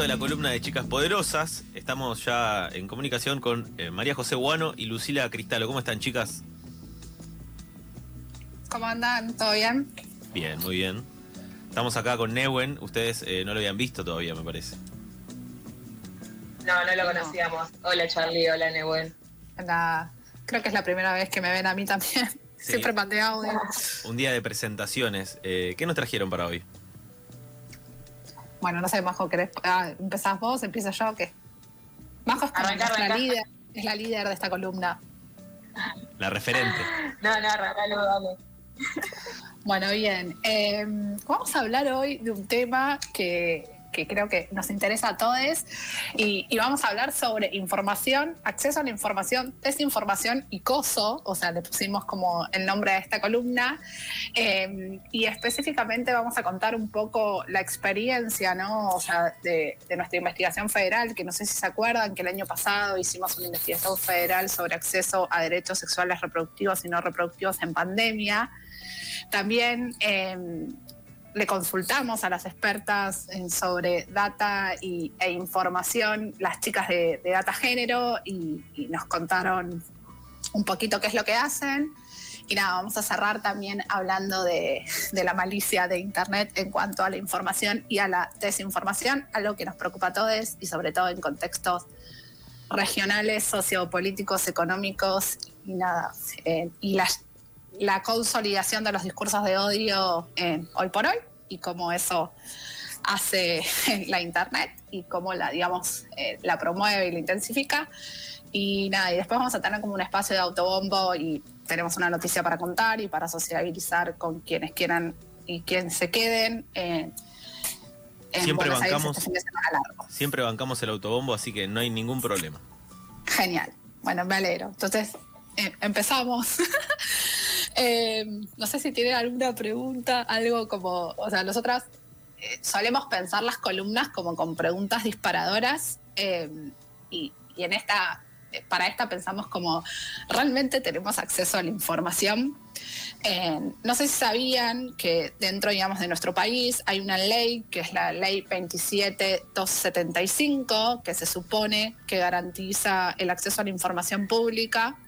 Momento de la columna de Chicas Poderosas. Estamos ya en comunicación con eh, María José Guano y Lucila Cristalo. ¿Cómo están, chicas? ¿Cómo andan? ¿Todo bien? Bien, muy bien. Estamos acá con Newen. Ustedes eh, no lo habían visto todavía, me parece. No, no lo conocíamos. Hola Charlie, hola Newen. La- creo que es la primera vez que me ven a mí también. Sí. Siempre mandé audio. Un día de presentaciones. Eh, ¿Qué nos trajeron para hoy? Bueno, no sé, Majo, ¿querés? Ah, ¿Empezás vos? ¿Empiezo yo? ¿Qué? Majo es, como Arranca, arranca. líder, es la líder de esta columna. La referente. No, no, arrancalo, dale. Bueno, bien. eh, vamos a hablar hoy de un tema que, que creo que nos interesa a todos y, vamos a hablar sobre información, acceso a la información, desinformación y coso, o sea, le pusimos como el nombre a esta columna eh, y específicamente vamos a contar un poco la experiencia, ¿no? O sea, de, nuestra investigación federal, que no sé si se acuerdan que el año pasado hicimos una investigación federal sobre acceso a derechos sexuales reproductivos y no reproductivos en pandemia. También eh, le consultamos a las expertas en- sobre data y, e información, las chicas de, Data Género, y, nos contaron un poquito qué es lo que hacen. Y nada, vamos a cerrar también hablando de, la malicia de Internet en cuanto a la información y a la desinformación, algo que nos preocupa a todos y sobre todo en contextos regionales, sociopolíticos, económicos y nada. eh, y la consolidación de los discursos de odio eh, hoy por hoy y cómo eso hace la internet y cómo la digamos eh, la promueve y la intensifica y nada y después vamos a tener como un espacio de autobombo y tenemos una noticia para contar y para sociabilizar con quienes quieran y quienes se queden eh, en Siempre Buenos Aires bancamos. este largo. Siempre bancamos el autobombo, así que no hay ningún problema. Genial. Bueno, me alegro. Entonces, eh, empezamos. Eh, no sé si tienen alguna pregunta, algo como, o sea, nosotras eh, solemos pensar las columnas como con preguntas disparadoras eh, y, y en esta, para esta pensamos como, ¿realmente tenemos acceso a la información? No sé si sabían que dentro, digamos, de nuestro país hay una ley que es la ley 27275 que se supone que garantiza el acceso a la información pública.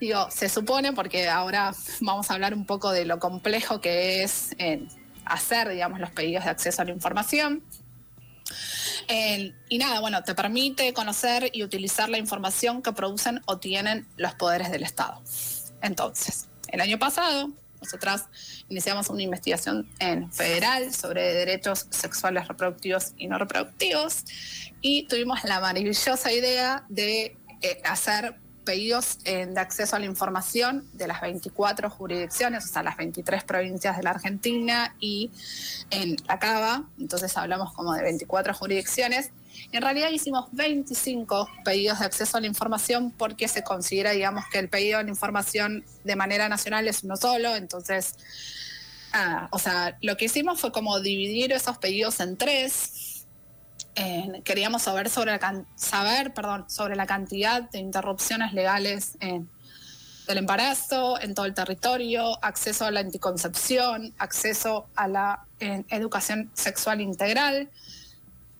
Digo, se supone porque ahora vamos a hablar un poco de lo complejo que es eh, hacer, digamos, los pedidos de acceso a la información. Eh, y nada, bueno, te permite conocer y utilizar la información que producen o tienen los poderes del Estado. Entonces, el año pasado, nosotras iniciamos una investigación en federal sobre derechos sexuales reproductivos y no reproductivos y tuvimos la maravillosa idea de eh, hacer pedidos eh, de acceso a la información de las 24 jurisdicciones, o sea, las 23 provincias de la Argentina y en la Cava, entonces hablamos como de 24 jurisdicciones. En realidad hicimos 25 pedidos de acceso a la información porque se considera, digamos, que el pedido de información de manera nacional es uno solo, entonces, ah, o sea, lo que hicimos fue como dividir esos pedidos en tres. Eh, queríamos saber sobre la saber, perdón, sobre la cantidad de interrupciones legales en- del embarazo en todo el territorio, acceso a la anticoncepción, acceso a la eh, educación sexual integral,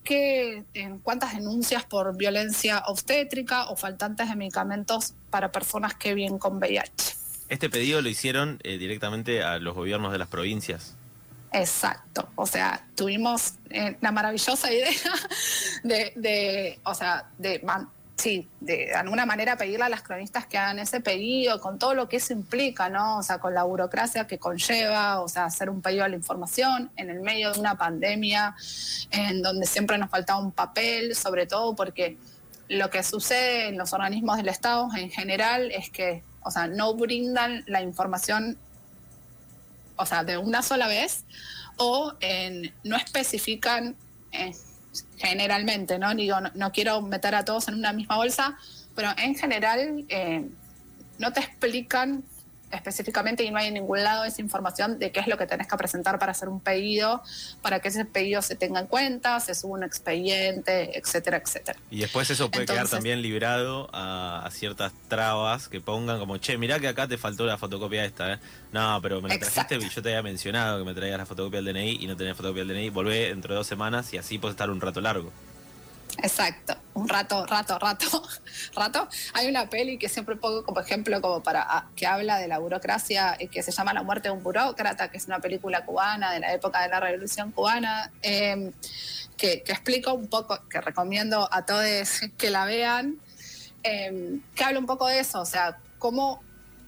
que, cuántas denuncias por violencia obstétrica o faltantes de medicamentos para personas que viven con VIH. Este pedido lo hicieron eh, directamente a los gobiernos de las provincias. Exacto, o sea, tuvimos eh, la maravillosa idea de, o sea, de, sí, de alguna manera pedirle a las cronistas que hagan ese pedido, con todo lo que eso implica, ¿no? O sea, con la burocracia que conlleva, o sea, hacer un pedido a la información en el medio de una pandemia, en donde siempre nos faltaba un papel, sobre todo porque lo que sucede en los organismos del Estado en general es que, o sea, no brindan la información o sea, de una sola vez, o no especifican eh, generalmente, ¿no? Digo, no, quiero meter a todos en una misma bolsa, pero en general eh, no te explican específicamente y no hay en ningún lado esa información de qué es lo que tenés que presentar para hacer un pedido, para que ese pedido se tenga en cuenta, se suba un expediente, etcétera, etcétera. Y después eso puede quedar también librado a, ciertas trabas que pongan como, che, mirá que acá te faltó la fotocopia esta, ¿eh? No, pero me la trajiste y yo te había mencionado que me traigas la fotocopia del DNI y no tenés fotocopia del DNI, volvé dentro de dos semanas y así puedes estar un rato largo. Exacto, un rato, rato, rato, rato. Hay una peli que siempre pongo como ejemplo como para ah, que habla de la burocracia eh, que se llama La muerte de un burócrata, que es una película cubana de la época de la Revolución cubana, em, que, explico un poco, que recomiendo a todos que la vean, em, que habla un poco de eso, o sea, cómo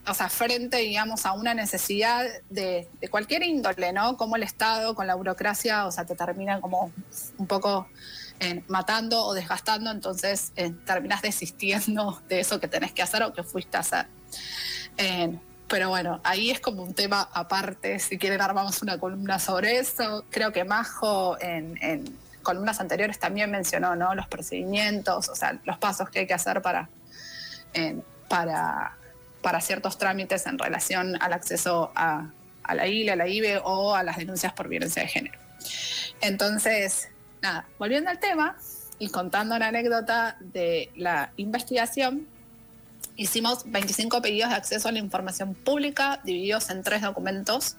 o sea, frente, digamos, a una necesidad de, de, cualquier índole, ¿no? Como el Estado, con la burocracia, o sea, te termina como un poco matando o desgastando, entonces eh, terminas desistiendo de eso que tenés que hacer o que fuiste a hacer. pero bueno, ahí es como un tema aparte, si quieren armamos una columna sobre eso. Creo que Majo en, columnas anteriores también mencionó ¿no? los procedimientos, o sea, los pasos que hay que hacer para, para, para ciertos trámites en relación al acceso a, a la ILE, a la IBE o a las denuncias por violencia de género. Entonces, nada, volviendo al tema y contando una anécdota de la investigación, hicimos 25 pedidos de acceso a la información pública divididos en tres documentos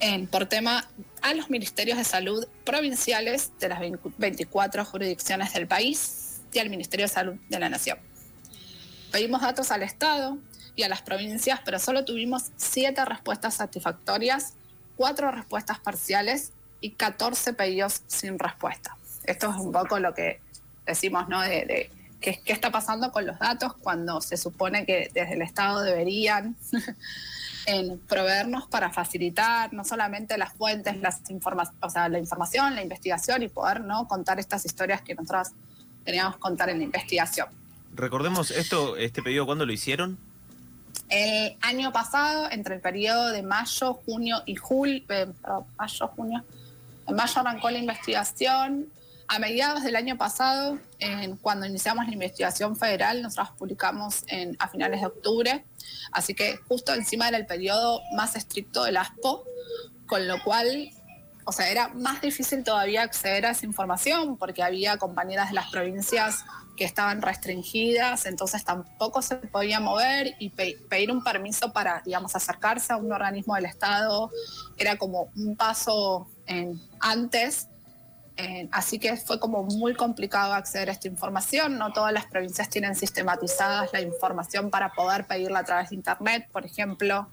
en, por tema a los ministerios de salud provinciales de las 24 jurisdicciones del país y al Ministerio de Salud de la Nación. Pedimos datos al Estado y a las provincias, pero solo tuvimos siete respuestas satisfactorias, cuatro respuestas parciales y 14 pedidos sin respuesta. Esto es un poco lo que decimos, ¿no? De, qué, está pasando con los datos cuando se supone que desde el Estado deberían en proveernos para facilitar no solamente las fuentes, las o sea, la información, la investigación y poder ¿no? contar estas historias que nosotros teníamos que contar en la investigación. Recordemos esto, este pedido, ¿cuándo lo hicieron? El año pasado, entre el periodo de mayo, junio y julio, eh, mayo, junio, en mayo arrancó la investigación. A mediados del año pasado, cuando iniciamos la investigación federal, nosotros publicamos a finales de octubre, así que justo encima era el periodo más estricto del ASPO, con lo cual, o sea, era más difícil todavía acceder a esa información porque había compañeras de las provincias que estaban restringidas, entonces tampoco se podía mover y pedir un permiso para, digamos, acercarse a un organismo del Estado era como un paso antes. así que fue como muy complicado acceder a esta información. No todas las provincias tienen sistematizadas la información para poder pedirla a través de Internet, por ejemplo.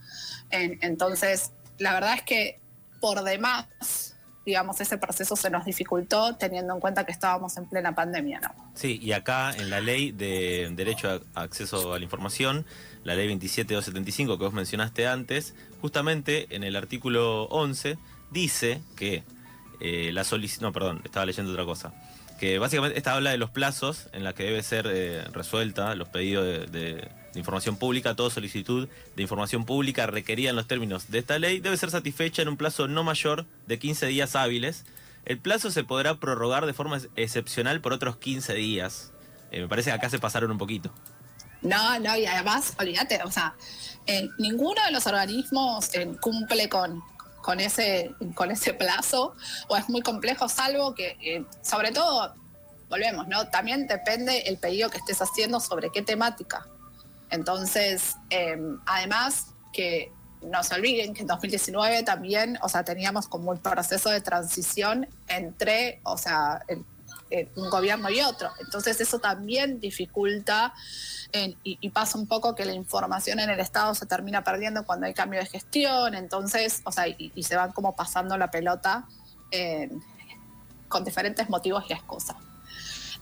entonces, la verdad es que por demás, digamos, ese proceso se nos dificultó teniendo en cuenta que estábamos en plena pandemia. ¿no? Sí, y acá en la ley de derecho a acceso a la información, la ley 27275 que vos mencionaste antes, justamente en el artículo 11 dice que eh, la solicitud, no, perdón, estaba leyendo otra cosa, que básicamente esta habla de los plazos en la que debe ser eh, resuelta los pedidos de, información pública, toda solicitud de información pública requerida en los términos de esta ley debe ser satisfecha en un plazo no mayor de 15 días hábiles. El plazo se podrá prorrogar de forma excepcional por otros 15 días. Eh, me parece que acá se pasaron un poquito. No, no, y además, olvídate, o sea, ninguno de los organismos cumple con, con ese, con ese plazo o es muy complejo, salvo que, eh, sobre todo, volvemos, ¿no? También depende el pedido que estés haciendo sobre qué temática. Entonces, em, además que no se olviden que en 2019 también, o sea, teníamos como un proceso de transición entre, o sea, un gobierno y otro. Entonces eso también dificulta y, pasa un poco que la información en el Estado se termina perdiendo cuando hay cambio de gestión, entonces, o sea, y, se van como pasando la pelota con diferentes motivos y excusas.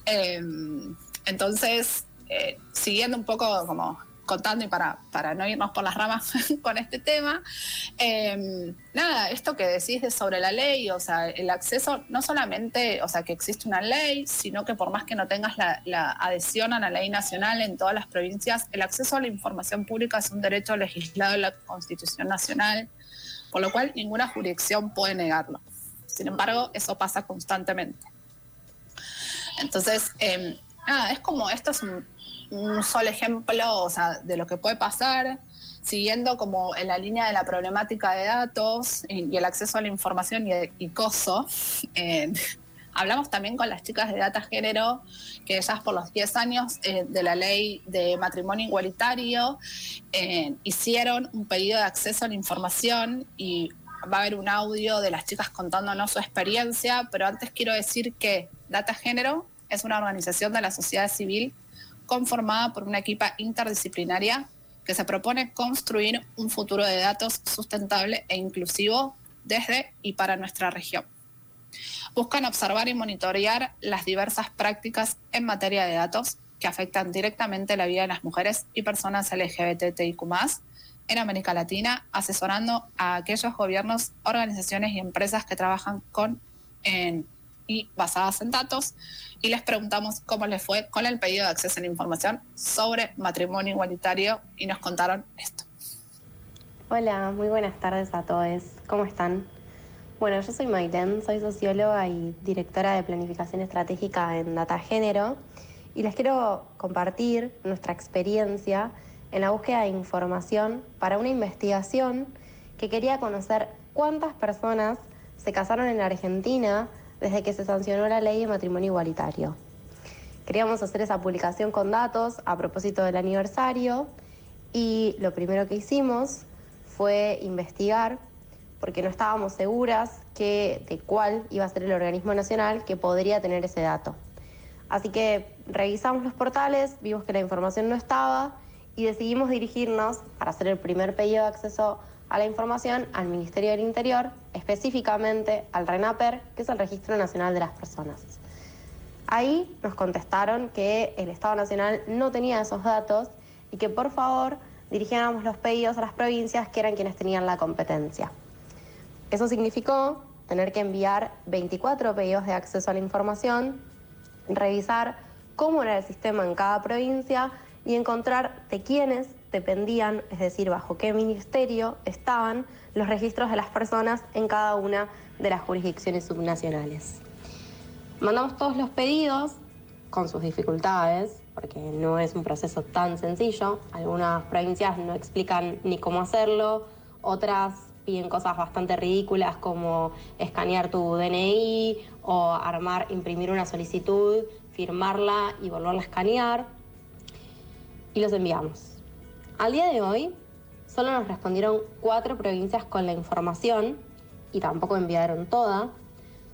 Em, entonces, eh, siguiendo un poco como contando y para, para no irnos por las ramas con este tema, em, nada, esto que decís de sobre la ley, o sea, el acceso, no solamente, o sea, que existe una ley, sino que por más que no tengas la, adhesión a la ley nacional en todas las provincias, el acceso a la información pública es un derecho legislado en la Constitución Nacional, por lo cual ninguna jurisdicción puede negarlo. Sin embargo, eso pasa constantemente. Entonces, eh, nada, es como, esto es un, un solo ejemplo, de lo que puede pasar, siguiendo como en la línea de la problemática de datos y, y el acceso a la información y, y COSO. eh, hablamos también con las chicas de Data Género, que ellas por los 10 años eh, de la ley de matrimonio igualitario eh, hicieron un pedido de acceso a la información y va a haber un audio de las chicas contándonos su experiencia, pero antes quiero decir que Data Género es una organización de la sociedad civil conformada por una equipa interdisciplinaria que se propone construir un futuro de datos sustentable e inclusivo desde y para nuestra región. Buscan observar y monitorear las diversas prácticas en materia de datos que afectan directamente la vida de las mujeres y personas LGBTIQ en América Latina, asesorando a aquellos gobiernos, organizaciones y empresas que trabajan con en, y basadas en datos. Y les preguntamos cómo les fue con el pedido de acceso a la información sobre matrimonio igualitario y nos contaron esto. Hola, muy buenas tardes a todos. ¿Cómo están? Bueno, yo soy Maiten, soy socióloga y directora de planificación estratégica en Data Género y les quiero compartir nuestra experiencia en la búsqueda de información para una investigación que quería conocer cuántas personas se casaron en Argentina desde que se sancionó la ley de matrimonio igualitario. Queríamos hacer esa publicación con datos a propósito del aniversario y lo primero que hicimos fue investigar porque no estábamos seguras que, de cuál iba a ser el organismo nacional que podría tener ese dato. Así que revisamos los portales, vimos que la información no estaba y decidimos dirigirnos para hacer el primer pedido de acceso a la información al Ministerio del Interior, específicamente al RENAPER, que es el Registro Nacional de las Personas. Ahí nos contestaron que el Estado Nacional no tenía esos datos y que por favor dirigiéramos los pedidos a las provincias que eran quienes tenían la competencia. Eso significó tener que enviar 24 pedidos de acceso a la información, revisar cómo era el sistema en cada provincia y encontrar de quiénes dependían, es decir, bajo qué ministerio estaban los registros de las personas en cada una de las jurisdicciones subnacionales. Mandamos todos los pedidos con sus dificultades, porque no es un proceso tan sencillo. Algunas provincias no explican ni cómo hacerlo, otras piden cosas bastante ridículas como escanear tu DNI o armar, imprimir una solicitud, firmarla y volverla a escanear. Y los enviamos. Al día de hoy, solo nos respondieron cuatro provincias con la información y tampoco enviaron toda.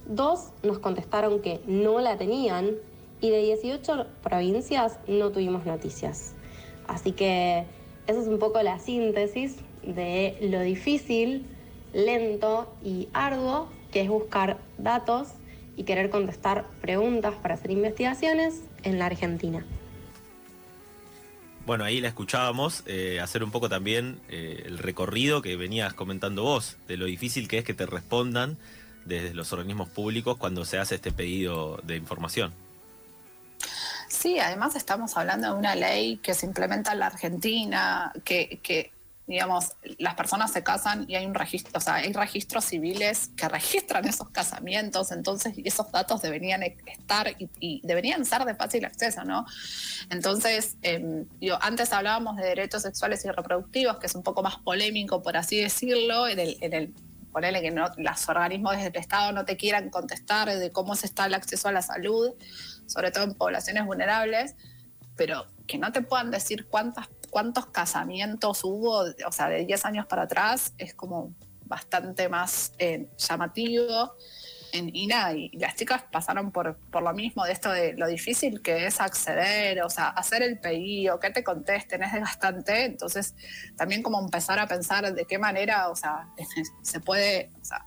Dos nos contestaron que no la tenían y de 18 provincias no tuvimos noticias. Así que esa es un poco la síntesis de lo difícil, lento y arduo que es buscar datos y querer contestar preguntas para hacer investigaciones en la Argentina. Bueno, ahí la escuchábamos eh, hacer un poco también eh, el recorrido que venías comentando vos, de lo difícil que es que te respondan desde los organismos públicos cuando se hace este pedido de información. Sí, además estamos hablando de una ley que se implementa en la Argentina, que, que digamos, las personas se casan y hay un registro, o sea, hay registros civiles que registran esos casamientos, entonces esos datos deberían estar y, y deberían ser de fácil acceso, ¿no? Entonces, eh, antes hablábamos de derechos sexuales y reproductivos, que es un poco más polémico, por así decirlo, en el, en el ponerle que no, los organismos del Estado no te quieran contestar de cómo se está el acceso a la salud, sobre todo en poblaciones vulnerables, pero que no te puedan decir cuántas cuántos casamientos hubo, o sea, de 10 años para atrás, es como bastante más eh, llamativo. En, y nada, y las chicas pasaron por, por lo mismo de esto de lo difícil que es acceder, o sea, hacer el pedido, que te contesten, es desgastante. Entonces, también como empezar a pensar de qué manera, o sea, se puede, o sea,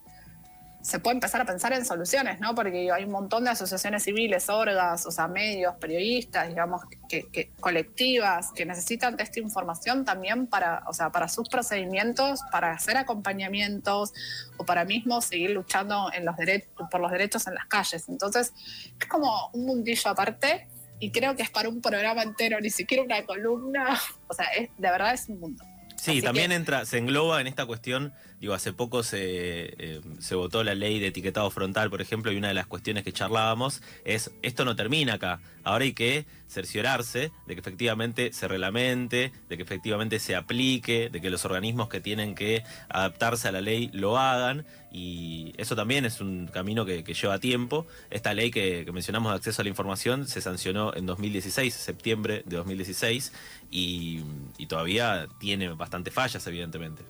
se puede empezar a pensar en soluciones, ¿no? Porque hay un montón de asociaciones civiles, orgas, o sea, medios, periodistas, digamos, que, que, colectivas, que necesitan de esta información también para, o sea, para sus procedimientos, para hacer acompañamientos o para mismo seguir luchando en los por los derechos en las calles. Entonces, es como un mundillo aparte y creo que es para un programa entero, ni siquiera una columna, o sea, es, de verdad es un mundo. Sí, Así también que- entra, se engloba en esta cuestión, digo, hace poco se, eh, se votó la ley de etiquetado frontal, por ejemplo, y una de las cuestiones que charlábamos es, esto no termina acá, ahora hay que cerciorarse de que efectivamente se reglamente, de que efectivamente se aplique, de que los organismos que tienen que adaptarse a la ley lo hagan, y eso también es un camino que, lleva tiempo. Esta ley que, que mencionamos de acceso a la información se sancionó en 2016, septiembre de 2016, y, y todavía tiene bastantes fallas, evidentemente.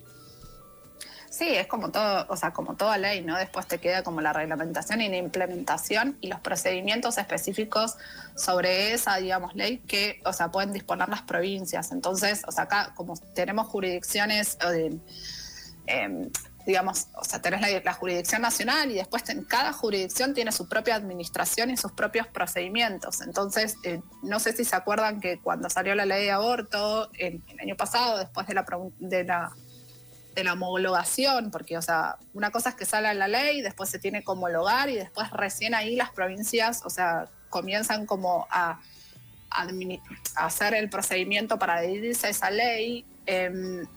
Sí, es como todo, o sea, como toda ley, ¿no? Después te queda como la reglamentación y la implementación y los procedimientos específicos sobre esa, digamos, ley que, o sea, pueden disponer las provincias. Entonces, o sea, acá como tenemos jurisdicciones, eh, digamos, o sea, tenés la, jurisdicción nacional y después ten- cada jurisdicción tiene su propia administración y sus propios procedimientos. Entonces, eh, no sé si se acuerdan que cuando salió la ley de aborto el, el año pasado, después de la, de la de la homologación, porque, o sea, una cosa es que sale la ley, después se tiene que homologar y después recién ahí las provincias, o sea, comienzan como a, hacer el procedimiento para adherirse a esa ley. Em,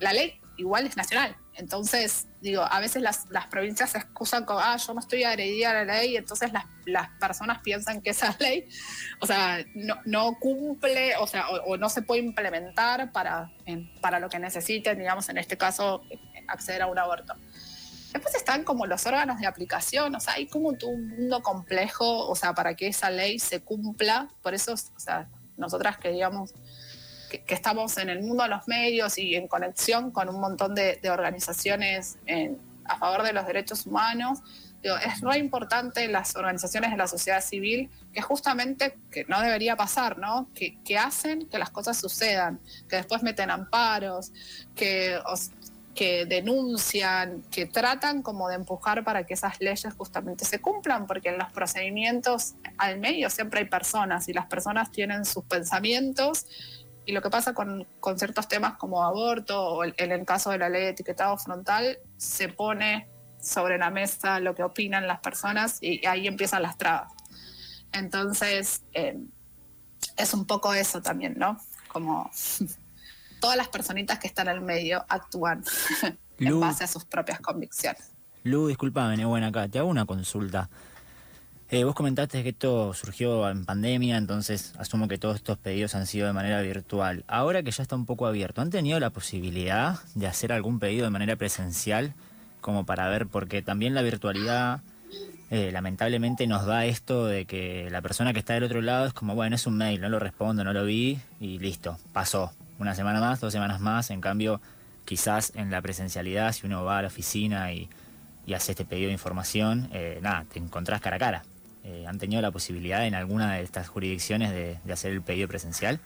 la ley igual es nacional. Entonces, digo, a veces las, las provincias se excusan con, ah, yo no estoy agredida a la ley, entonces las, las personas piensan que esa ley, o sea, no, no cumple, o sea, o, no se puede implementar para, en- para lo que necesiten, digamos, en este caso, acceder a un aborto. Después están como los órganos de aplicación, o sea, hay como todo un mundo complejo, o sea, para que esa ley se cumpla. Por eso, o sea, nosotras que digamos que, que estamos en el mundo de los medios y en conexión con un montón de, de organizaciones en- a favor de los derechos humanos, digo, es re importante las organizaciones de la sociedad civil que justamente, que no debería pasar, ¿no? Que, que hacen que las cosas sucedan, que después meten amparos, que, os- que denuncian, que tratan como de empujar para que esas leyes justamente se cumplan, porque en los procedimientos al medio siempre hay personas y las personas tienen sus pensamientos y lo que pasa con, con ciertos temas como aborto o el- en el caso de la ley de etiquetado frontal, se pone sobre la mesa lo que opinan las personas y ahí empiezan las trabas. Entonces, eh, es un poco eso también, ¿no? Como todas las personitas que están al medio actúan en base a sus propias convicciones. Lu, disculpame, bueno acá, te hago una consulta. Eh, vos comentaste que esto surgió en pandemia, entonces asumo que todos estos pedidos han sido de manera virtual. Ahora que ya está un poco abierto, ¿han tenido la posibilidad de hacer algún pedido de manera presencial? Como para ver, porque también la virtualidad eh, lamentablemente nos da esto de que la persona que está del otro lado es como, bueno, es un mail, no lo respondo, no lo vi y listo, pasó. Una semana más, dos semanas más, en cambio, quizás en la presencialidad, si uno va a la oficina y, y hace este pedido de información, eh, nada, te encontrás cara a cara. Eh, ¿Han tenido la posibilidad en alguna de estas jurisdicciones de, hacer el pedido presencial?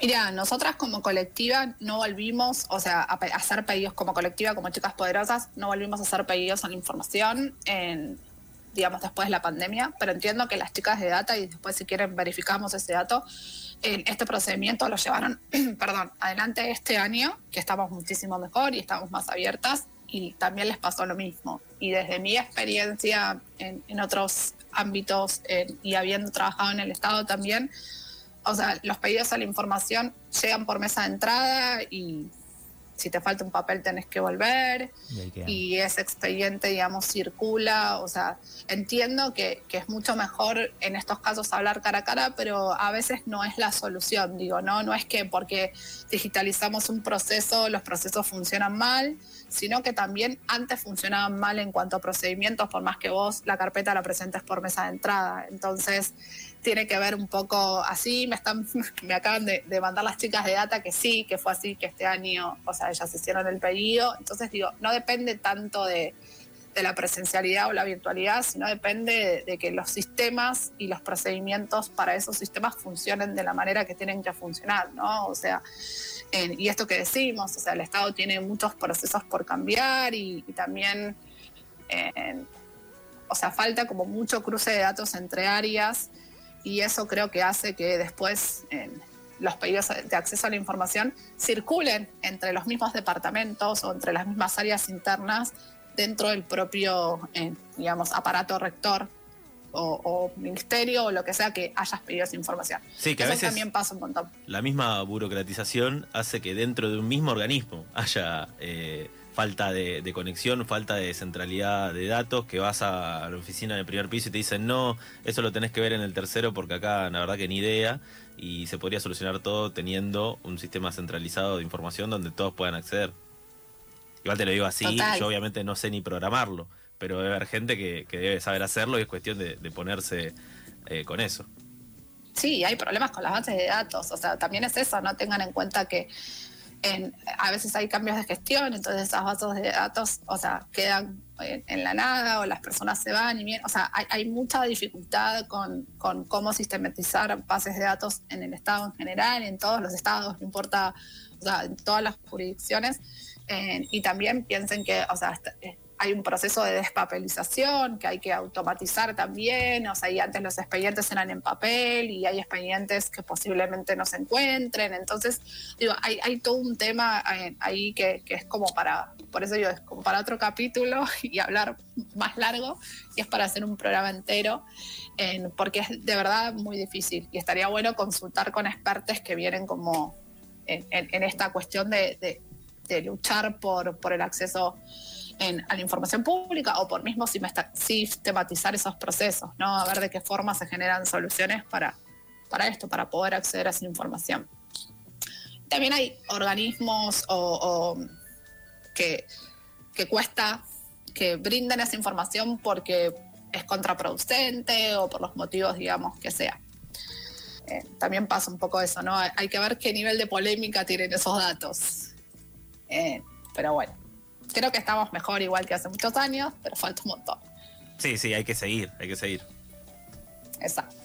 Mira, nosotras como colectiva no volvimos, o sea, a, hacer pedidos como colectiva, como chicas poderosas, no volvimos a hacer pedidos la información en, digamos, después de la pandemia, pero entiendo que las chicas de data, y después si quieren verificamos ese dato, en este procedimiento lo llevaron, perdón, adelante este año, que estamos muchísimo mejor y estamos más abiertas, y también les pasó lo mismo. Y desde mi experiencia en, otros ámbitos en- y habiendo trabajado en el Estado también, o sea, los pedidos a la información llegan por mesa de entrada y si te falta un papel tenés que volver Y ese expediente, digamos, circula. O sea, entiendo que, que es mucho mejor en estos casos hablar cara a cara, pero a veces no es la solución. Digo, no, no es que porque digitalizamos un proceso, los procesos funcionan mal, sino que también antes funcionaban mal en cuanto a procedimientos, por más que vos la carpeta la presentes por mesa de entrada. Entonces, tiene que ver un poco así. Me están, me acaban de, de mandar las chicas de data que sí, que fue así, que este año, o sea, ellas hicieron el pedido. Entonces digo, no depende tanto de, de la presencialidad o la virtualidad, sino depende de, que los sistemas y los procedimientos para esos sistemas funcionen de la manera que tienen que funcionar, ¿no? O sea, y esto que decimos, o sea, el Estado tiene muchos procesos por cambiar y, también, en- o sea, falta como mucho cruce de datos entre áreas y eso creo que hace que después los pedidos de acceso a la información circulen entre los mismos departamentos o entre las mismas áreas internas dentro del propio, eh, digamos, aparato rector o, ministerio o lo que sea que hayas pedido esa información. Sí, que a Eso veces también pasa un montón. la misma burocratización hace que dentro de un mismo organismo haya eh, falta de, de conexión, falta de centralidad de datos, que vas a la oficina del primer piso y te dicen, no, eso lo tenés que ver en el tercero porque acá la verdad que ni idea, y se podría solucionar todo teniendo un sistema centralizado de información donde todos puedan acceder. Igual te lo digo así, Total. yo obviamente no sé ni programarlo, pero debe haber gente que, que debe saber hacerlo y es cuestión de, de ponerse eh, con eso. Sí, hay problemas con las bases de datos. O sea, también es eso, no tengan en cuenta que a veces hay cambios de gestión, entonces esas bases de datos, o sea, quedan en, la nada o las personas se van y bien. O sea, hay, mucha dificultad con, con cómo sistematizar bases de datos en el Estado en general, en todos los estados, no importa, o sea, en todas las jurisdicciones. Eh, y también piensen que, o sea, eh, hay un proceso de despapelización que hay que automatizar también, o sea, y antes los expedientes eran en papel y hay expedientes que posiblemente no se encuentren, entonces, digo, hay, hay todo un tema eh, ahí que, que es como para, por eso digo, es como para otro capítulo y hablar más largo, y es para hacer un programa entero, porque es de verdad muy difícil. Y estaría bueno consultar con expertos que vienen como en esta cuestión de, de- de luchar por, por el acceso en- a la información pública o por mismo sistematizar esos procesos, ¿no? A ver de qué forma se generan soluciones para, para esto, para poder acceder a esa información. También hay organismos o, o que, que cuesta que brinden esa información porque es contraproducente o por los motivos, digamos, que sea. Eh, también pasa un poco eso, ¿no? Hay que ver qué nivel de polémica tienen esos datos. Eh, pero bueno, creo que estamos mejor igual que hace muchos años, pero falta un montón. Sí, sí, hay que seguir, hay que seguir. Exacto.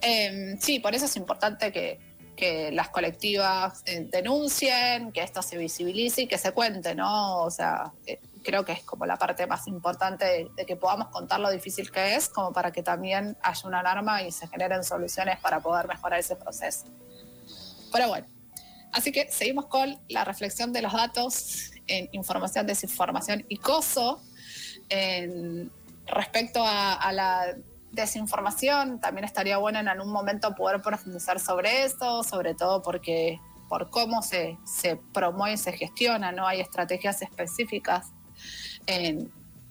Eh, sí, por eso es importante que, que las colectivas eh, denuncien, que esto se visibilice y que se cuente, ¿no? O sea, eh, creo que es como la parte más importante de, de que podamos contar lo difícil que es, como para que también haya una alarma y se generen soluciones para poder mejorar ese proceso. Pero bueno, así que seguimos con la reflexión de los datos en información, desinformación y coso. Respecto a, la desinformación, también estaría bueno en algún momento poder profundizar sobre eso, sobre todo porque por cómo se, se promueve y se gestiona, ¿no? Hay estrategias específicas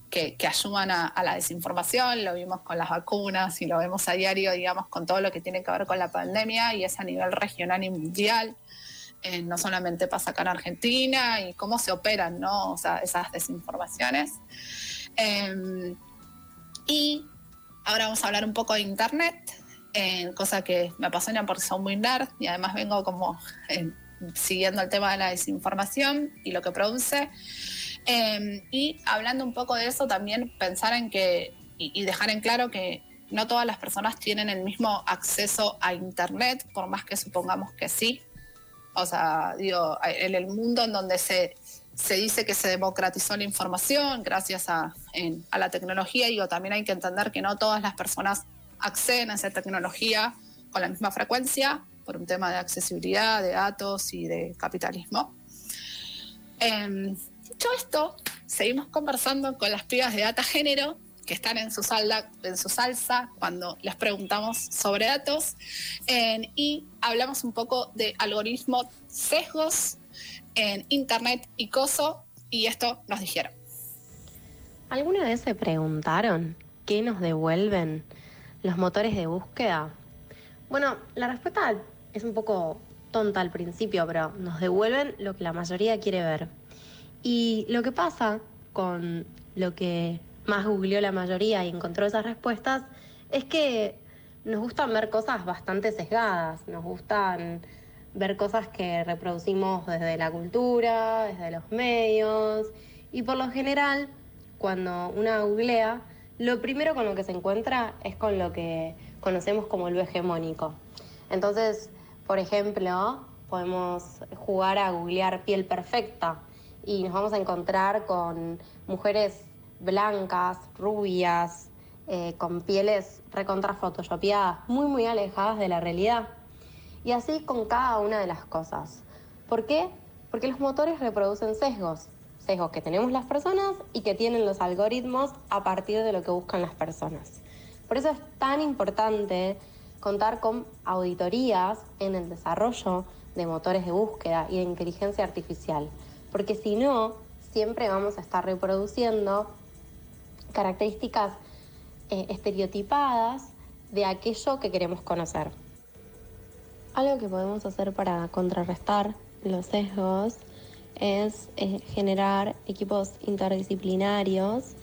que, que ayudan a, a la desinformación, lo vimos con las vacunas y lo vemos a diario, digamos, con todo lo que tiene que ver con la pandemia y es a nivel regional y mundial. Eh, no solamente pasa acá en Argentina y cómo se operan, ¿no? Esas desinformaciones. Eh, y ahora vamos a hablar un poco de Internet, eh, cosa que me apasiona porque soy muy nerd y además vengo como eh, siguiendo el tema de la desinformación y lo que produce. Y hablando un poco de eso, también pensar en que, y dejar en claro que no todas las personas tienen el mismo acceso a Internet, por más que supongamos que sí. O sea, digo, en el mundo en donde se, se dice que se democratizó la información gracias a, a la tecnología, digo, también hay que entender que no todas las personas acceden a esa tecnología con la misma frecuencia por un tema de accesibilidad, de datos y de capitalismo. Em, dicho esto, seguimos conversando con las pibas de Data Género que están en su, salda- en su salsa cuando les preguntamos sobre datos y hablamos un poco de algoritmos sesgos en Internet y COSO y esto nos dijeron. ¿Alguna vez se preguntaron qué nos devuelven los motores de búsqueda? Bueno, la respuesta es un poco tonta al principio, pero nos devuelven lo que la mayoría quiere ver. Y lo que pasa con lo que más googleó la mayoría y encontró esas respuestas es que nos gustan ver cosas bastante sesgadas, nos gustan ver cosas que reproducimos desde la cultura, desde los medios y por lo general cuando una googlea, lo primero con lo que se encuentra es con lo que conocemos como lo hegemónico. Entonces, por ejemplo, podemos jugar a googlear piel perfecta y nos vamos a encontrar con mujeres blancas, rubias, eh, con pieles recontra photoshopeadas, muy muy alejadas de la realidad. Y así con cada una de las cosas. ¿Por qué? Porque los motores reproducen sesgos. Sesgos que tenemos las personas y que tienen los algoritmos a partir de lo que buscan las personas. Por eso es tan importante contar con auditorías en el desarrollo de motores de búsqueda y de inteligencia artificial, porque si no, siempre vamos a estar reproduciendo características eh, estereotipadas de aquello que queremos conocer. Algo que podemos hacer para contrarrestar los sesgos es eh, generar equipos interdisciplinarios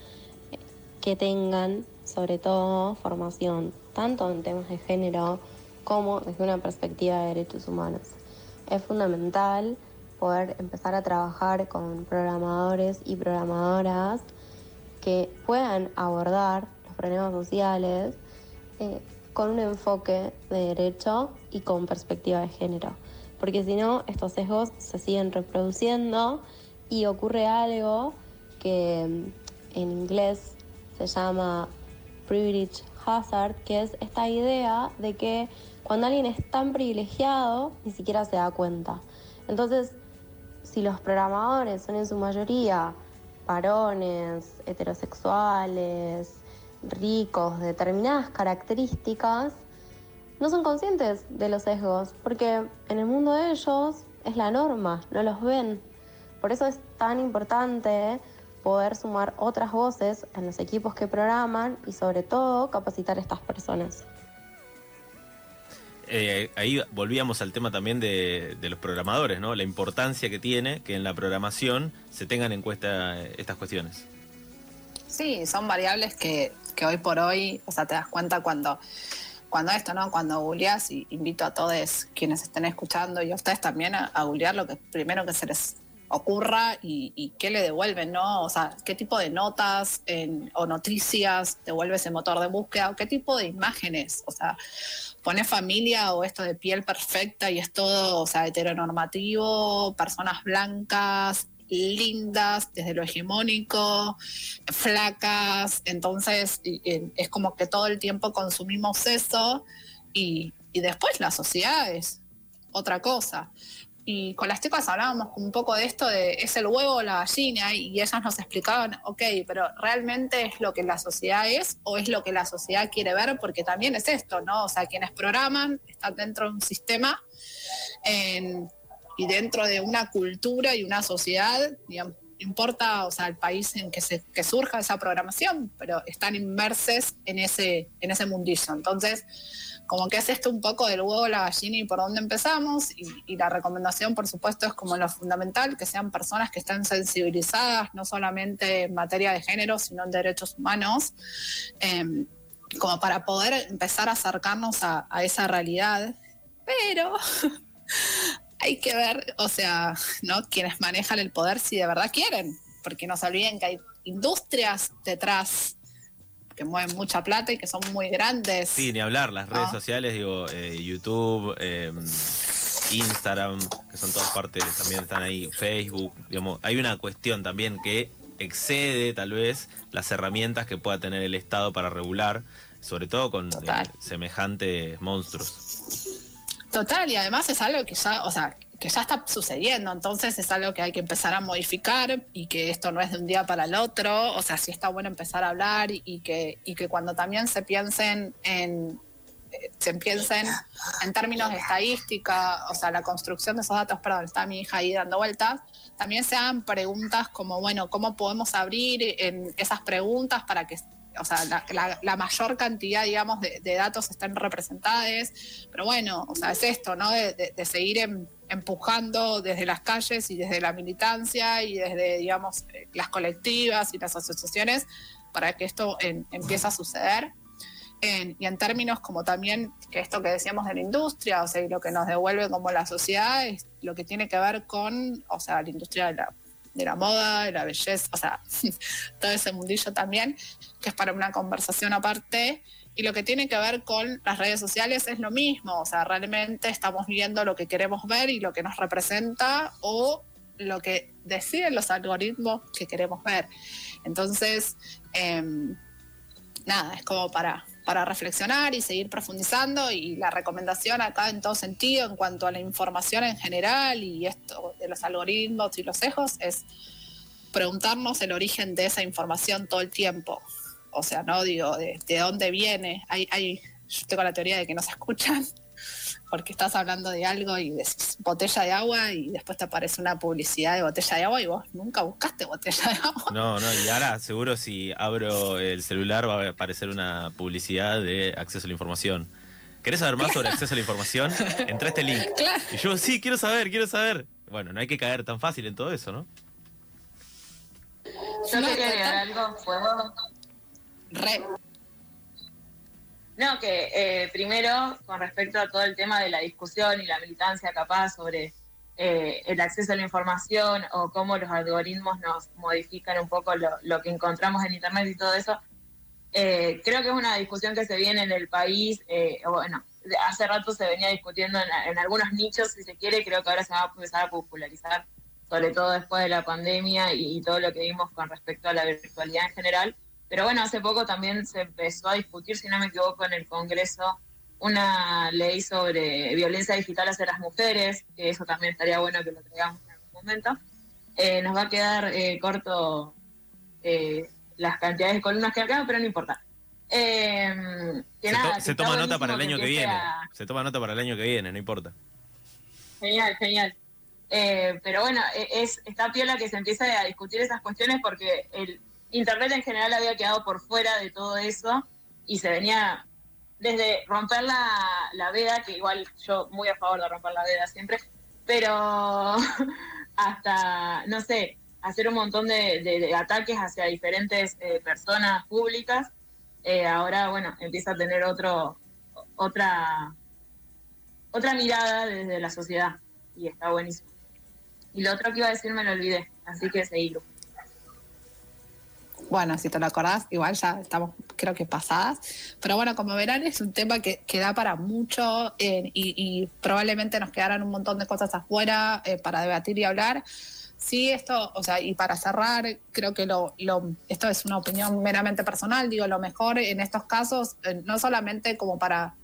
eh, que tengan sobre todo formación, tanto en temas de género como desde una perspectiva de derechos humanos. Es fundamental poder empezar a trabajar con programadores y programadoras que puedan abordar los problemas sociales eh, con un enfoque de derecho y con perspectiva de género. Porque si no, estos sesgos se siguen reproduciendo y ocurre algo que mm, en inglés se llama privilege hazard, que es esta idea de que cuando alguien es tan privilegiado, ni siquiera se da cuenta. Entonces, si los programadores son en su mayoría varones, heterosexuales, ricos, determinadas características, no son conscientes de los sesgos, porque en el mundo de ellos es la norma, no los ven. Por eso es tan importante poder sumar otras voces en los equipos que programan y sobre todo capacitar a estas personas. Eh, ahí volvíamos al tema también de, los programadores, ¿no? La importancia que tiene que en la programación se tengan en cuenta eh, estas cuestiones. Sí, son variables que, hoy por hoy, o sea, te das cuenta cuando, cuando esto, ¿no? Cuando googleas, y invito a todos quienes estén escuchando y a ustedes también a, a googlear lo que primero que se les ocurra y, qué le devuelven, ¿no? O sea, qué tipo de notas o noticias devuelve ese motor de búsqueda o qué tipo de imágenes, o sea, pone familia o esto de piel perfecta y es todo, o sea, heteronormativo, personas blancas, lindas desde lo hegemónico, flacas, entonces es como que todo el tiempo consumimos eso y, y después la sociedad es otra cosa y con las chicas hablábamos un poco de esto de es el huevo la gallina y ellas nos explicaban, ok, pero realmente es lo que la sociedad es o es lo que la sociedad quiere ver, porque también es esto, ¿no? O sea, quienes programan están dentro de un sistema y dentro de una cultura y una sociedad, digamos, importa, o sea, el país en que, se, que surja esa programación, pero están inmersos en ese, en ese mundillo. Entonces, como que es esto un poco del huevo, la gallina y por dónde empezamos. Y, la recomendación, por supuesto, es como lo fundamental, que sean personas que estén sensibilizadas, no solamente en materia de género, sino en derechos humanos, em, como para poder empezar a acercarnos a, esa realidad. Pero hay que ver, o sea, ¿no? Quienes manejan el poder si de verdad quieren, porque no se olviden que hay industrias detrás que mueven mucha plata y que son muy grandes. Sí, ni hablar, las redes sociales, digo, eh, YouTube, em, Instagram, que son todas partes, también están ahí, Facebook, digamos, hay una cuestión también que excede tal vez las herramientas que pueda tener el Estado para regular, sobre todo con eh, semejantes monstruos. Total, y además es algo que ya, o sea, que ya está sucediendo, entonces es algo que hay que empezar a modificar y que esto no es de un día para el otro, o sea, sí está bueno empezar a hablar y, que, y que cuando también se piensen en eh, se piensen en términos de estadística, o sea, la construcción de esos datos, perdón, está mi hija ahí dando vueltas, también se hagan preguntas como, bueno, ¿cómo podemos abrir en esas preguntas para que o sea, la, mayor cantidad, digamos, de, datos estén representados, pero bueno, o sea, es esto, ¿no? De, seguir empujando desde las calles y desde la militancia y desde, digamos, las colectivas y las asociaciones para que esto empiece a suceder. y en términos como también que esto que decíamos de la industria, o sea, lo que nos devuelve como la sociedad es lo que tiene que ver con, o sea, la industria de la de la moda, de la belleza, o sea, todo ese mundillo también, que es para una conversación aparte. Y lo que tiene que ver con las redes sociales es lo mismo, o sea, realmente estamos viendo lo que queremos ver y lo que nos representa o lo que deciden los algoritmos que queremos ver. Entonces, em, nada, es como para, para reflexionar y seguir profundizando y la recomendación acá en todo sentido en cuanto a la información en general y esto de los algoritmos y los sesgos es preguntarnos el origen de esa información todo el tiempo. O sea, no digo de, de dónde viene. Hay, hay, yo tengo la teoría de que no se escuchan, porque estás hablando de algo y decís botella de agua y después te aparece una publicidad de botella de agua y vos nunca buscaste botella de agua. No, no, y ahora seguro si abro el celular va a aparecer una publicidad de acceso a la información. ¿Querés saber más sobre acceso a la información? Entra a este link. Claro. Y yo, sí, quiero saber, quiero saber. Bueno, no hay que caer tan fácil en todo eso, ¿no? Yo No, quería agregar algo, ¿puedo? No, que eh, primero, con respecto a todo el tema de la discusión y la militancia capaz sobre eh, el acceso a la información o cómo los algoritmos nos modifican un poco lo, que encontramos en Internet y todo eso, eh, creo que es una discusión que se viene en el país, bueno, hace rato se venía discutiendo en, en algunos nichos, si se quiere, creo que ahora se va a empezar a popularizar, sobre todo después de la pandemia y, y todo lo que vimos con respecto a la virtualidad en general. Pero bueno, hace poco también se empezó a discutir, si no me equivoco, en el Congreso una ley sobre violencia digital hacia las mujeres, que eso también estaría bueno que lo traigamos en algún momento. Eh, nos va a quedar eh, corto eh, las cantidades de columnas que acá, pero no importa. Que Se, nada, to- que se está toma nota para el año que viene. a- Se toma nota para el año que viene, no importa. Genial, genial. Pero bueno, e- es, está piola que se empiece a discutir esas cuestiones porque el Internet en general había quedado por fuera de todo eso y se venía desde romper la, la veda, que igual yo muy a favor de romper la veda siempre, pero hasta, no sé, hacer un montón de, ataques hacia diferentes eh, personas públicas, eh, ahora, bueno, empieza a tener otro, otra, otra mirada desde la sociedad y está buenísimo. Y lo otro que iba a decir me lo olvidé, así que seguilo. Bueno, si te lo acordás, igual ya estamos, creo que pasadas. Pero bueno, como verán, es un tema que, que da para mucho eh, y, probablemente nos quedaran un montón de cosas afuera eh, para debatir y hablar. Sí, esto, o sea, y para cerrar, creo que lo, esto es una opinión meramente personal, digo, lo mejor en estos casos, eh, no solamente como para,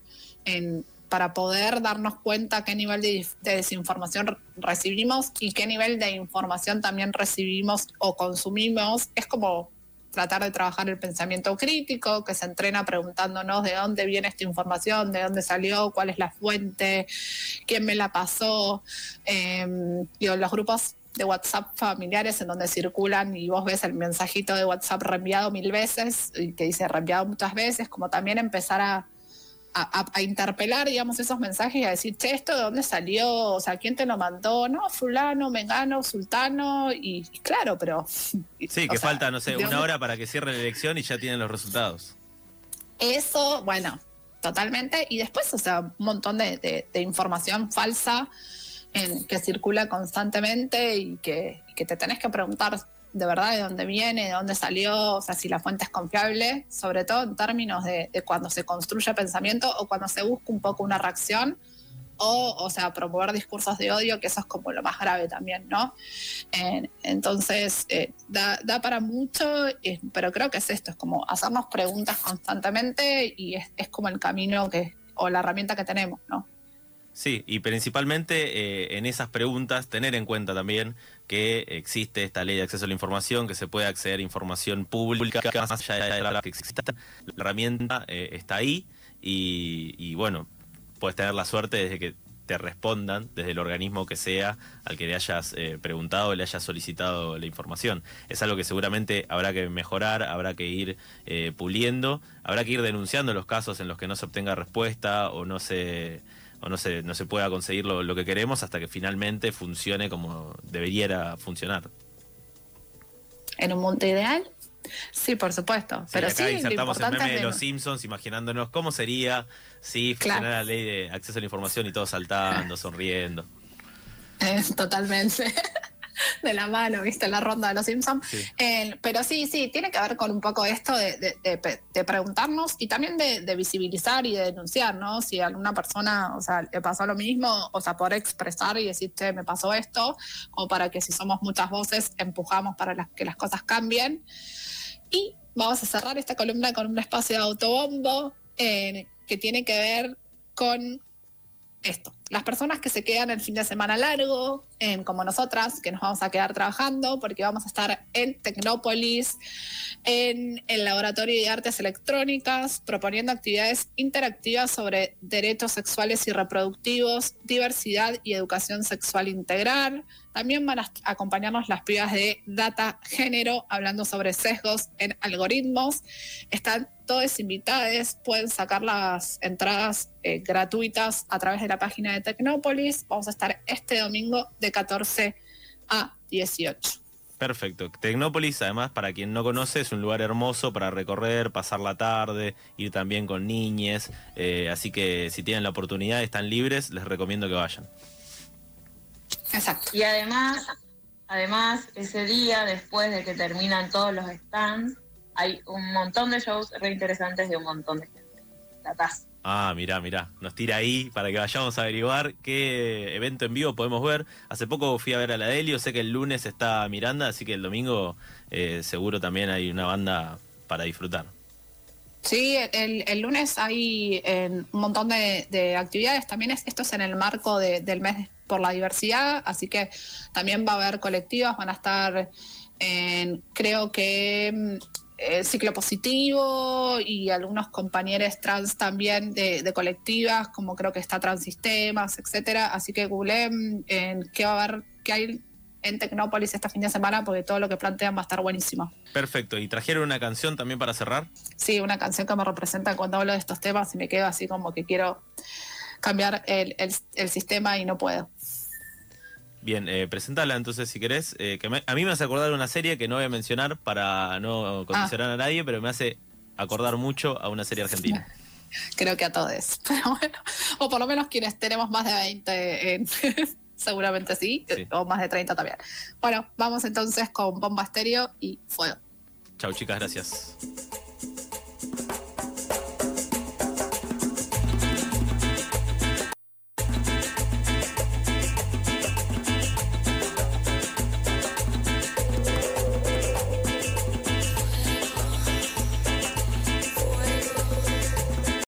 para poder darnos cuenta qué nivel de, de desinformación re- recibimos y qué nivel de información también recibimos o consumimos, es como tratar de trabajar el pensamiento crítico, que se entrena preguntándonos de dónde viene esta información, de dónde salió, cuál es la fuente, quién me la pasó. Eh, digo, los grupos de WhatsApp familiares en donde circulan y vos ves el mensajito de WhatsApp reenviado mil veces y que dice reenviado muchas veces, como también empezar a, a, a- a interpelar, digamos, esos mensajes y a decir, che, ¿esto de dónde salió? O sea, ¿quién te lo mandó? No, fulano, mengano, sultano, y, y claro, pero... Sí, que sea, falta, no sé, ¿de una dónde- hora para que cierre la elección y ya tienen los resultados. Eso, bueno, totalmente. Y después, o sea, un montón de, de- de información falsa en- que circula constantemente y que, y que te tenés que preguntar de verdad de dónde viene, de dónde salió, o sea, si la fuente es confiable, sobre todo en términos de, cuando se construye pensamiento o cuando se busca un poco una reacción. O, o sea, promover discursos de odio, que eso es como lo más grave también, ¿no? Eh, entonces, eh, da, da para mucho, eh, pero creo que es esto, es como hacernos preguntas constantemente y es, es como el camino que, o la herramienta que tenemos, ¿no? Sí, y principalmente eh, en esas preguntas tener en cuenta también que existe esta ley de acceso a la información, que se puede acceder a información pública, más allá de la que exista. La herramienta eh, está ahí y, y, bueno, puedes tener la suerte desde que te respondan desde el organismo que sea al que le hayas eh, preguntado, le hayas solicitado la información. Es algo que seguramente habrá que mejorar, habrá que ir eh, puliendo, habrá que ir denunciando los casos en los que no se obtenga respuesta o no se o no se, no se pueda conseguir lo, lo que queremos hasta que finalmente funcione como debería funcionar. En un mundo ideal, sí, por supuesto. Sí, pero acá sí, lo insertamos el meme de los Simpsons imaginándonos cómo sería si Claro. funcionara la ley de acceso a la información y todos saltando, sonriendo. Eh, totalmente. De la mano, viste, la ronda de los Simpsons. Sí. Eh, pero sí, sí, tiene que ver con un poco esto de, de- de pe- de preguntarnos y también de, de visibilizar y de denunciar, ¿no? Si a alguna persona, o sea, le pasó lo mismo, o sea, poder expresar y decir, che, me pasó esto, o para que si somos muchas voces, empujamos para las- que las cosas cambien. Y vamos a cerrar esta columna con un espacio de autobombo eh, que tiene que ver con esto. Las personas que se quedan el fin de semana largo, como nosotras, que nos vamos a quedar trabajando, porque vamos a estar en Tecnópolis, en el Laboratorio de Artes Electrónicas, proponiendo actividades interactivas sobre derechos sexuales y reproductivos, diversidad y educación sexual integral. También van a acompañarnos las pibas de Data Género, hablando sobre sesgos en algoritmos. Están todos invitados, pueden sacar las entradas eh, gratuitas a través de la página de Tecnópolis. Vamos a estar este domingo de 14 a 18. Perfecto. Tecnópolis, además, para quien no conoce, es un lugar hermoso para recorrer, pasar la tarde, ir también con niñes. Eh, así que si tienen la oportunidad, están libres, les recomiendo que vayan. Exacto. Y además, además, ese día, después de que terminan todos los stands, hay un montón de shows re interesantes de un montón de gente. La taza. Ah, mirá, mirá, nos tira ahí para que vayamos a averiguar qué evento en vivo podemos ver. Hace poco fui a ver a la Delio, sé que el lunes está Miranda, así que el domingo eh, seguro también hay una banda para disfrutar. Sí, el, lunes hay eh, un montón de, actividades, también esto es en el marco del mes por la diversidad, así que también va a haber colectivas, van a estar, en, creo que mm, el eh, ciclo positivo y algunos compañeros trans también de, colectivas, como creo que está Transistemas, etcétera. Así que google en qué va a haber, qué hay en Tecnópolis este fin de semana, porque todo lo que plantean va a estar buenísimo. Perfecto. ¿Y trajeron una canción también para cerrar? Sí, una canción que me representa cuando hablo de estos temas y me quedo así como que quiero cambiar el, el sistema y no puedo. Bien, eh, presentala entonces si querés. Eh, que a mí me hace acordar una serie que no voy a mencionar para no condicionar a nadie, pero me hace acordar mucho a una serie argentina. Creo que a todos. Pero bueno, o por lo menos quienes tenemos más de 20 seguramente sí, o más de 30 también. Bueno, vamos entonces con Bomba Estéreo y Fuego. Chau chicas, gracias.